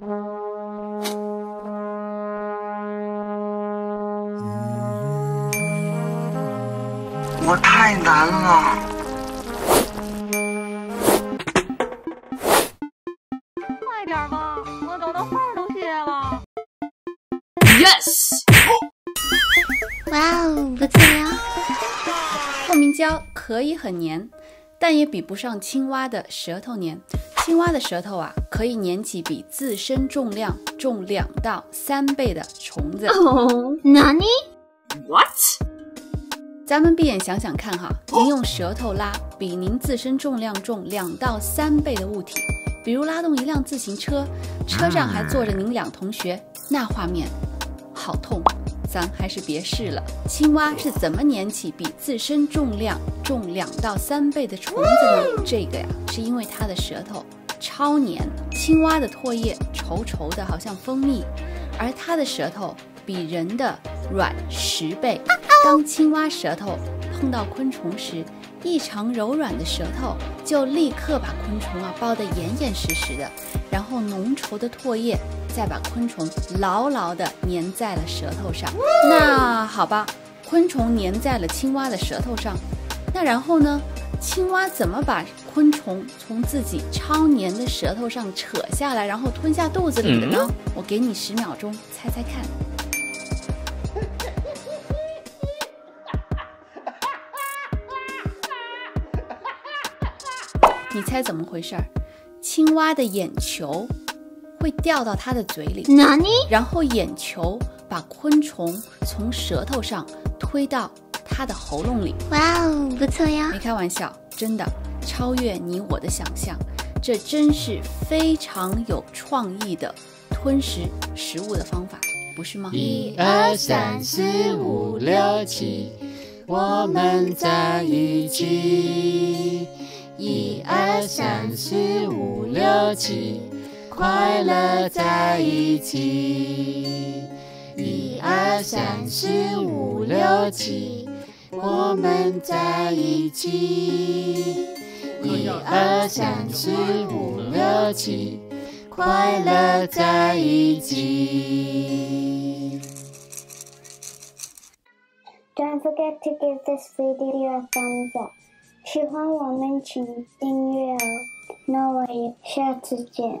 我太难了。快点吧，我等的话都谢了。Yes！哇哦，不错呀！透明胶可以很黏，但也比不上青蛙的舌头黏。青蛙的舌头啊，可以粘起比自身重量重两到三倍的虫子。哦，哪里？What？咱们闭眼想想看哈，您用舌头拉比您自身重量重两到三倍的物体，比如拉动一辆自行车，车上还坐着您两同学，那画面好痛，咱还是别试了。青蛙是怎么粘起比自身重量重两到三倍的虫子呢？这个呀，是因为它的舌头超粘。青蛙的唾液稠稠的，好像蜂蜜，而它的舌头比人的软十倍。当青蛙舌头碰到昆虫时，异常柔软的舌头就立刻把昆虫啊包得严严实实的，然后浓稠的唾液再把昆虫牢牢地粘在了舌头上。那好吧，昆虫粘在了青蛙的舌头上，那然后呢？青蛙怎么把昆虫从自己超粘的舌头上扯下来，然后吞下肚子里的呢？我给你十秒钟，猜猜看。你猜怎么回事儿？青蛙的眼球会掉到它的嘴里？然后眼球把昆虫从舌头上推到它的喉咙里。哇哦，不错呀！没开玩笑，真的超越你我的想象，这真是非常有创意的吞食食物的方法，不是吗？一二三四五六七，我们在一起。一二三四五六七，快乐在一起。一二三四五六七，我们在一起。一二三四五六七，快乐在一起。Don't forget to give this video a thumbs up. 喜欢我们请订阅哦，那我也下次见。